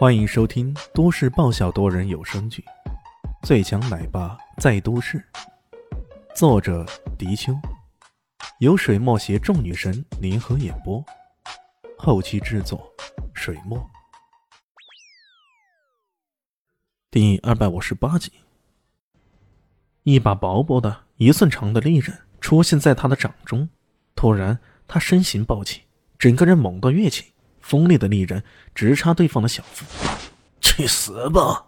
欢迎收听都市爆笑多人有声剧《最强奶爸在都市》，作者：迪秋，由水墨携众女神联合演播，后期制作：水墨。第二百五十八集，一把薄薄的一寸长的利刃出现在他的掌中，突然他身形暴起，整个人猛地跃起。锋利的利刃直插对方的小腹，去死吧！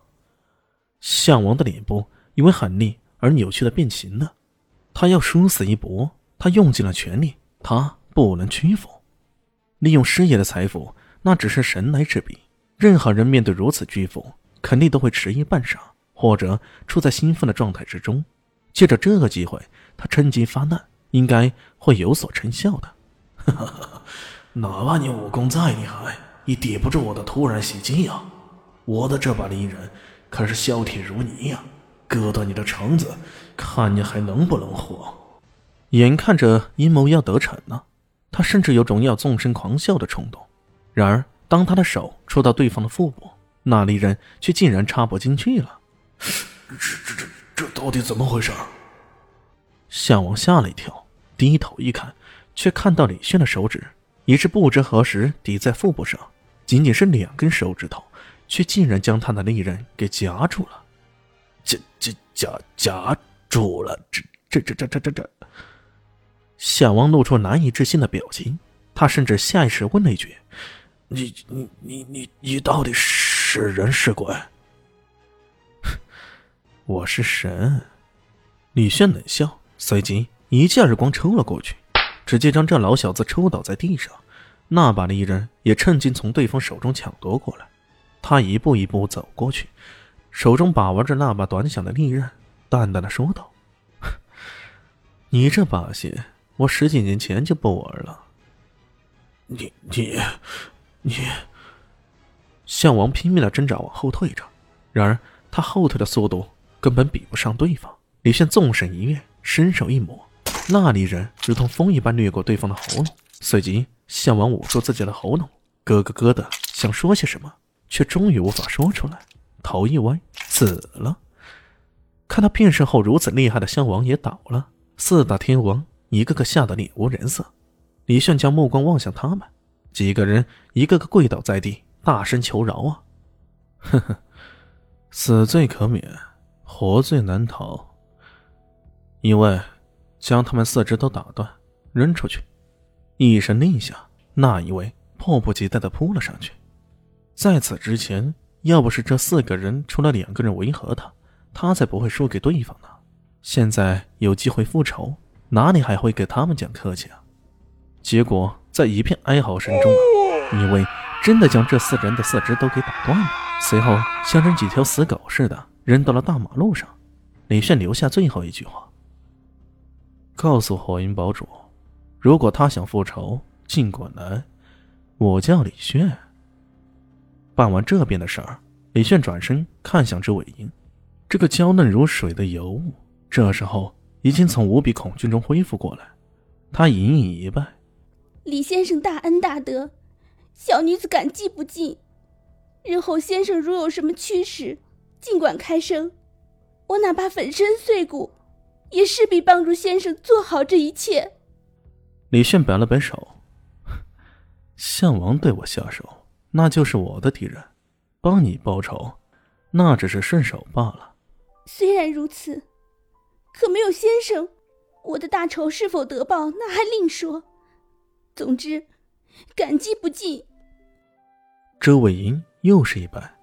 项王的脸部因为狠厉而扭曲的变形了，他要殊死一搏，他用尽了全力，他不能屈服。利用师爷的财富，那只是神来之笔。任何人面对如此巨富，肯定都会迟疑半晌，或者处在兴奋的状态之中。借着这个机会，他趁机发难，应该会有所成效的。哪怕你武功再厉害，也抵不住我的突然袭击呀！我的这把利刃可是削铁如泥呀，割断你的肠子，看你还能不能活！眼看着阴谋要得逞了，他甚至有种要纵声狂笑的冲动。然而，当他的手触到对方的腹部，那利刃却竟然插不进去了。这、这、这、这到底怎么回事？项王吓了一跳，低头一看，却看到李炫的手指。已是不知何时抵在腹部上，仅仅是两根手指头，却竟然将他的利刃给夹住了，夹夹夹夹住了！这这这这这这这！夏王露出难以置信的表情，他甚至下意识问了一句：“你你你你你到底是人是鬼？”我是神。李炫冷笑，随即一记耳光抽了过去。直接将这老小子抽倒在地上，那把利刃也趁机从对方手中抢夺过来。他一步一步走过去，手中把玩着那把短小的利刃，淡淡的说道：“你这把戏，我十几年前就不玩了。”你你你，项王拼命的挣扎往后退着，然而他后退的速度根本比不上对方。李炫纵身一跃，伸手一抹。那里人如同风一般掠过对方的喉咙，随即项王捂住自己的喉咙，咯咯咯的想说些什么，却终于无法说出来，头一歪，死了。看到变身后如此厉害的项王也倒了，四大天王一个个吓得脸无人色。李炫将目光望向他们，几个人一个个跪倒在地，大声求饶啊！呵呵，死罪可免，活罪难逃。因为。将他们四肢都打断，扔出去。一声令下，那一位迫不及待的扑了上去。在此之前，要不是这四个人除了两个人维和他，他才不会输给对方呢。现在有机会复仇，哪里还会给他们讲客气啊？结果在一片哀嚎声中，一位真的将这四人的四肢都给打断了，随后像扔几条死狗似的扔到了大马路上。李炫留下最后一句话。告诉火云堡主，如果他想复仇，尽管来。我叫李炫。办完这边的事儿，李炫转身看向周伟英，这个娇嫩如水的尤物，这时候已经从无比恐惧中恢复过来。他隐隐一拜：“李先生大恩大德，小女子感激不尽。日后先生如有什么驱使，尽管开声，我哪怕粉身碎骨。”也势必帮助先生做好这一切。李炫摆了摆手，项王对我下手，那就是我的敌人，帮你报仇，那只是顺手罢了。虽然如此，可没有先生，我的大仇是否得报，那还另说。总之，感激不尽。周伟银又是一拜。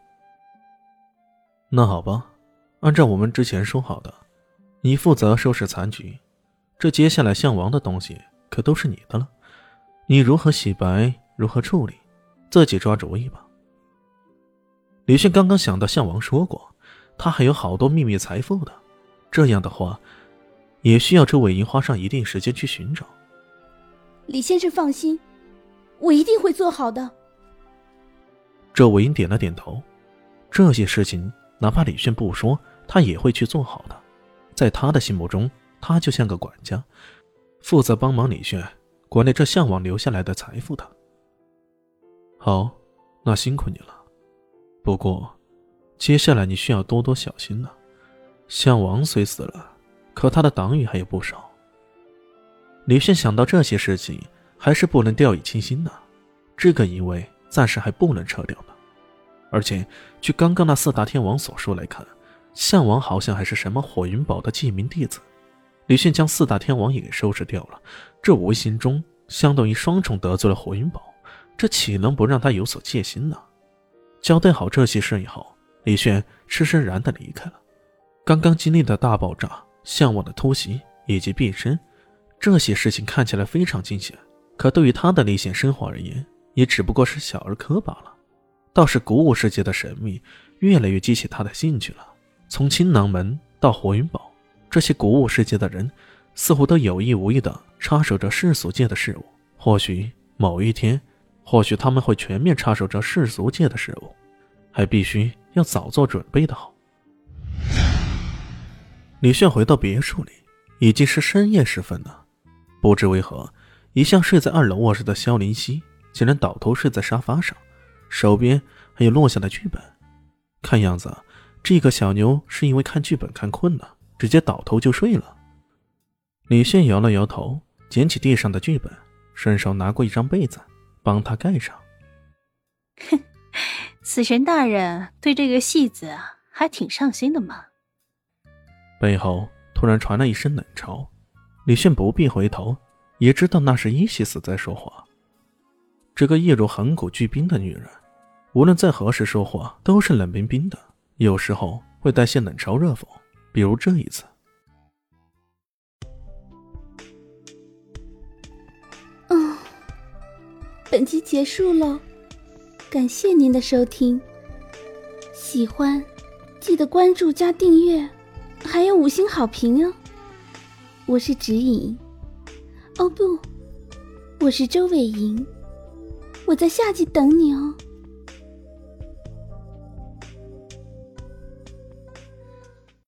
那好吧，按照我们之前说好的。你负责收拾残局，这接下来项王的东西可都是你的了。你如何洗白，如何处理，自己抓主意吧。李迅刚刚想到项王说过，他还有好多秘密财富的，这样的话，也需要周伟银花上一定时间去寻找。李先生放心，我一定会做好的。周伟英点了点头，这些事情哪怕李迅不说，他也会去做好的。在他的心目中，他就像个管家，负责帮忙李炫管理这向往留下来的财富的。好，那辛苦你了。不过，接下来你需要多多小心了。项王虽死了，可他的党羽还有不少。李炫想到这些事情，还是不能掉以轻心的。这个疑位暂时还不能撤掉呢。而且，据刚刚那四大天王所说来看，项王好像还是什么火云堡的记名弟子。李炫将四大天王也给收拾掉了，这无形中相当于双重得罪了火云堡，这岂能不让他有所戒心呢？交代好这些事以后，李炫释释然的离开了。刚刚经历的大爆炸、项王的突袭以及变身，这些事情看起来非常惊险，可对于他的历险生活而言，也只不过是小儿科罢了。倒是古武世界的神秘越来越激起他的兴趣了。从青囊门到火云堡，这些古武世界的人似乎都有意无意地插手着世俗界的事物。或许某一天，或许他们会全面插手着世俗界的事物，还必须要早做准备的好。李炫回到别墅里，已经是深夜时分了。不知为何，一向睡在二楼卧室的萧林熙竟然倒头睡在沙发上，手边还有落下的剧本。看样子，这个小牛是因为看剧本看困了，直接倒头就睡了。李炫摇了摇头，捡起地上的剧本，顺手拿过一张被子，帮他盖上。哼，死神大人对这个戏子还挺上心的嘛。背后突然传来一声冷嘲，李炫不必回头，也知道那是伊西斯在说话。这个一如恒古巨冰的女人，无论在何时说话都是冷冰冰的，有时候会带些冷嘲热讽，比如这一次。嗯，本集结束了，感谢您的收听。喜欢，记得关注加订阅。还有五星好评哦！我是指引，哦不，我是周伟莹，我在下集等你哦。